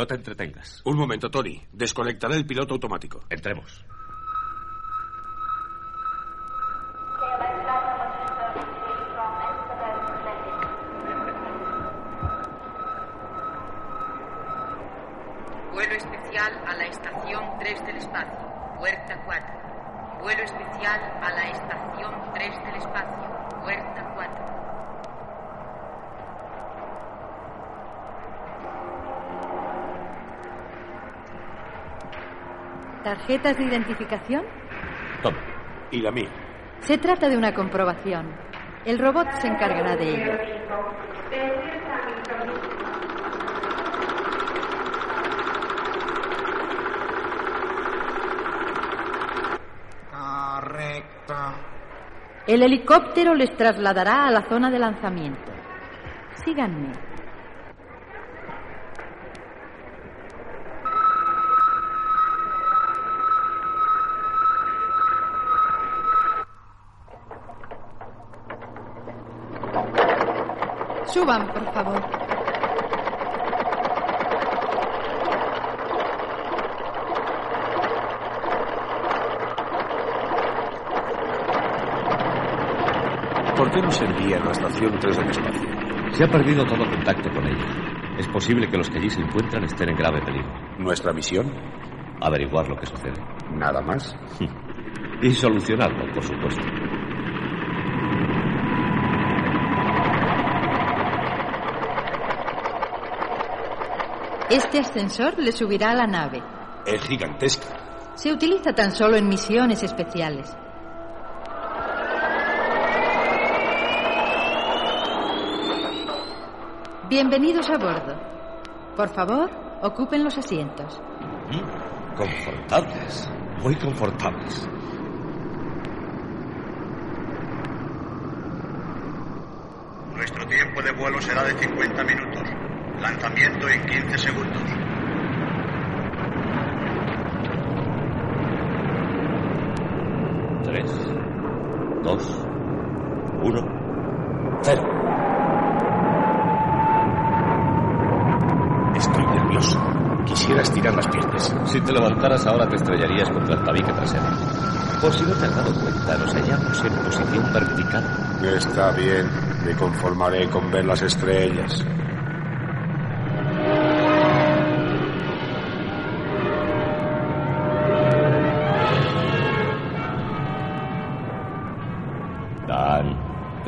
No te entretengas. Un momento, Tony. Desconectaré el piloto automático. Entremos. Vuelo especial a la estación 3 del espacio, puerta 4. Vuelo especial a la estación 3 del espacio, puerta 4. ¿Tarjetas de identificación? Toma. Y la mía. Se trata de una comprobación. El robot se encargará de ello. Correcto. El helicóptero les trasladará a la zona de lanzamiento. Síganme. Suban, por favor. ¿Por qué nos envían a la estación 3 del espacio? Se ha perdido todo contacto con ella. Es posible que los que allí se encuentran estén en grave peligro. ¿Nuestra misión? Averiguar lo que sucede. Nada más. Y solucionarlo, por supuesto. Este ascensor le subirá a la nave. Es gigantesca. Se utiliza tan solo en misiones especiales. Bienvenidos a bordo. Por favor, ocupen los asientos. Mm, Confortables. Muy confortables. Nuestro tiempo de vuelo será de 50 minutos. Lanzamiento en 15 segundos. Tres, dos, uno, cero. Estoy nervioso. Quisiera estirar las piernas. Si te levantaras ahora te estrellarías contra el tabique trasero. Por si no te has dado cuenta, nos hallamos en posición vertical. Está bien. Me conformaré con ver las estrellas.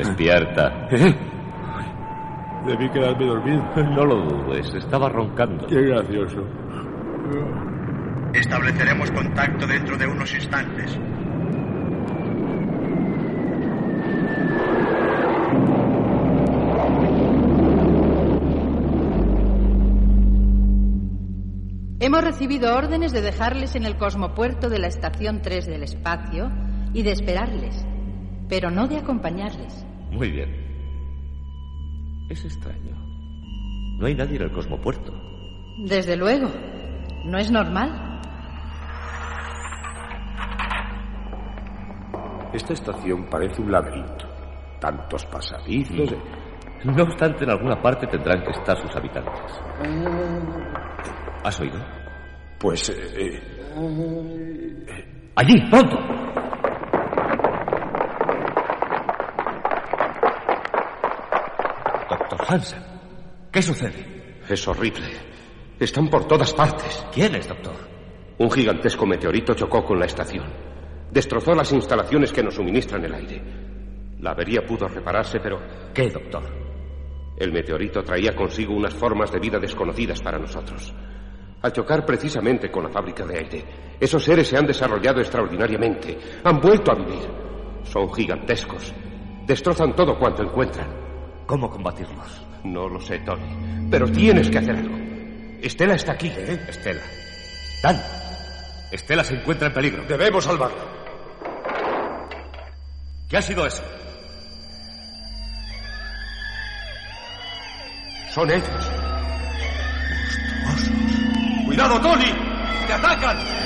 Despierta. Debí quedarme dormido. No lo dudes, estaba roncando. Qué gracioso. Estableceremos contacto dentro de unos instantes. Hemos recibido órdenes de dejarles en el cosmopuerto de la estación 3 del espacio y de esperarles, pero no de acompañarles. Muy bien. Es extraño. No hay nadie en el cosmopuerto. Desde luego, no es normal. Esta estación parece un laberinto. Tantos pasadizos. No obstante, en alguna parte tendrán que estar sus habitantes. ¿Has oído? Pues... eh, eh, ¡Allí, pronto! Doctor Hansen, ¿qué sucede? Es horrible. Están por todas partes. ¿Quién es, doctor? Un gigantesco meteorito chocó con la estación. Destrozó las instalaciones que nos suministran el aire. La avería pudo repararse, pero ¿Qué, doctor? El meteorito traía consigo unas formas de vida desconocidas para nosotros. Al chocar precisamente con la fábrica de aire, esos seres se han desarrollado extraordinariamente, han vuelto a vivir. Son gigantescos. Destrozan todo cuanto encuentran. ¿Cómo combatirlos? No lo sé, Tony. Pero tienes que hacer algo. Estela está aquí, ¿eh? Estela. Dan. Estela se encuentra en peligro. Debemos salvarla. ¿Qué ha sido eso? Son ellos. Monstruosos. ¡Cuidado, Tony! ¡Te atacan!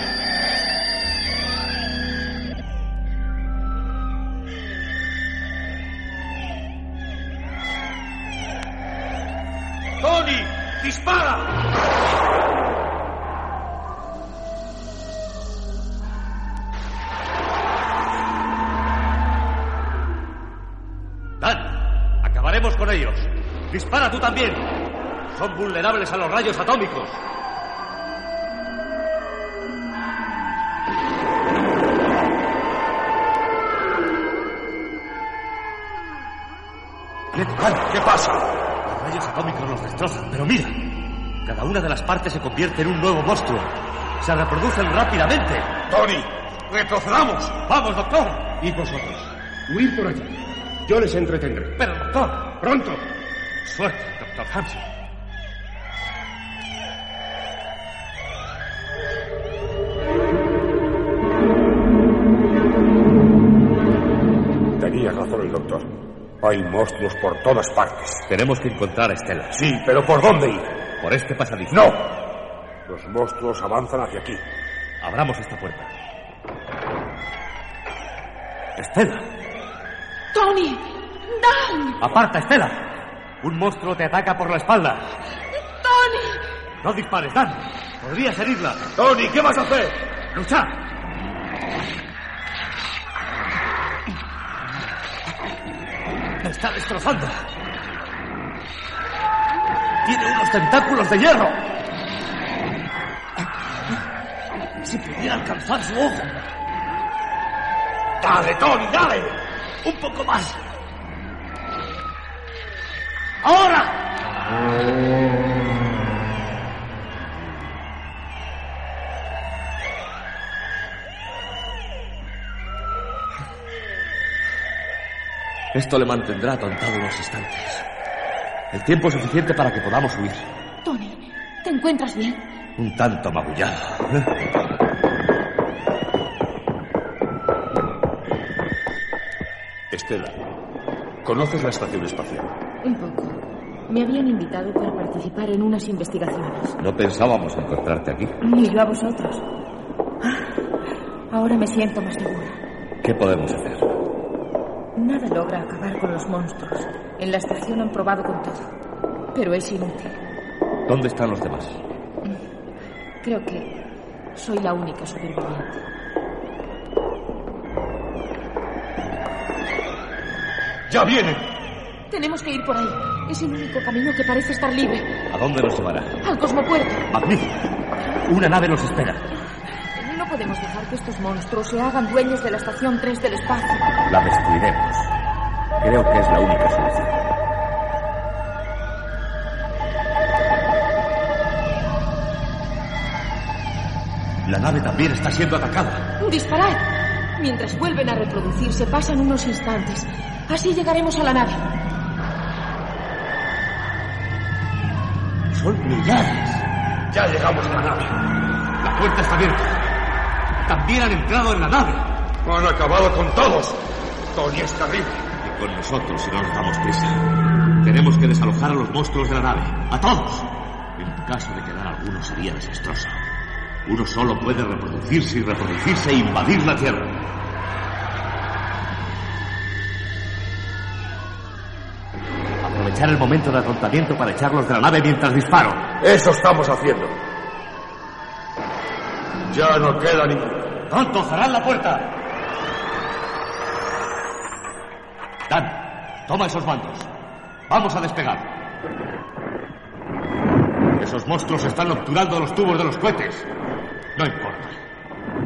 Acabaremos con ellos. Dispara tú también. Son vulnerables a los rayos atómicos. ¿Qué, Dan, ¿Qué pasa? Los rayos atómicos los destrozan, pero mira. Cada una de las partes se convierte en un nuevo monstruo. Se reproducen rápidamente. Tony, retrocedamos. ¡Vamos, doctor! ¿Y vosotros? Huir por allí. Yo les entretendré. Pero, doctor. Pronto. Suerte, doctor Hampson. Tenía razón el doctor. Hay monstruos por todas partes. Tenemos que encontrar a Estela. Sí, pero ¿por dónde ir? Por este pasadizo. ¡No! Los monstruos avanzan hacia aquí. Abramos esta puerta. Estela. Tony, Dan, Aparta, Estela. Un monstruo te ataca por la espalda. Tony. No dispares, Dan. Podrías herirla. Tony, ¿qué vas a hacer? ¡Lucha! Me está destrozando. Tiene unos tentáculos de hierro. Si pudiera alcanzar su ojo. Dale, Tony, dale. Un poco más. ¡Ahora! Esto le mantendrá atontado unos instantes. El tiempo suficiente para que podamos huir. Tony, ¿te encuentras bien? Un tanto magullado. Estela, ¿conoces la estación espacial? Un poco. Me habían invitado para participar en unas investigaciones. No pensábamos encontrarte aquí. Ni yo a vosotros. Ah, Ahora me siento más segura. ¿Qué podemos hacer? Nada logra acabar con los monstruos. En la estación han probado con todo. Pero es inútil. ¿Dónde están los demás? Creo que soy la única superviviente. ¡Ya vienen! Tenemos que ir por ahí. Es el único camino que parece estar libre. ¿A dónde nos llevará? Al cosmopuerto. Magnífico. Una nave nos espera. No podemos dejar que estos monstruos se hagan dueños de la estación 3 del espacio. La destruiremos. Creo que es la única solución. La nave también está siendo atacada. ¡Disparad! Mientras vuelven a reproducirse, pasan unos instantes. Así llegaremos a la nave. Son millares. Ya llegamos a la nave. La puerta está abierta. También han entrado en la nave. Han acabado con todos. Tony es terrible. Y con nosotros si no nos damos prisa. Tenemos que desalojar a los monstruos de la nave. ¡A todos! En caso de quedar alguno sería desastroso. Uno solo puede reproducirse y reproducirse e invadir la Tierra. Aprovechar el momento de atontamiento para echarlos de la nave mientras disparo. Eso estamos haciendo. Ya no queda ninguno. ¡Pronto! ¡Cerrad la puerta! Dan, toma esos mandos. Vamos a despegar. Esos monstruos están obturando los tubos de los cohetes. No importa.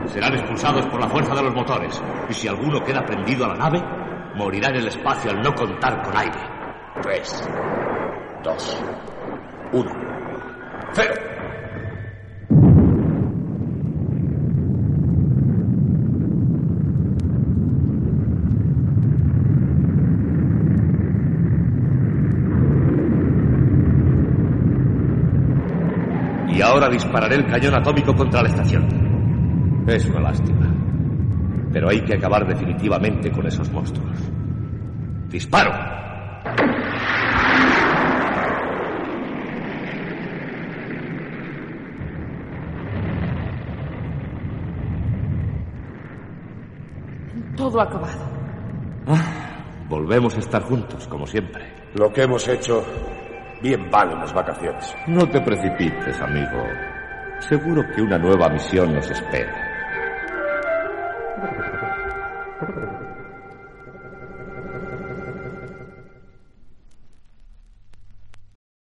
Serán expulsados por la fuerza de los motores. Y si alguno queda prendido a la nave, morirá en el espacio al no contar con aire. Pues. dos, uno. ¡Cero! Y ahora dispararé el cañón atómico contra la estación. Es una lástima. Pero hay que acabar definitivamente con esos monstruos. ¡Disparo! Todo acabado. Volvemos a estar juntos, como siempre. Lo que hemos hecho bien vale las vacaciones. No te precipites, amigo. Seguro que una nueva misión nos espera.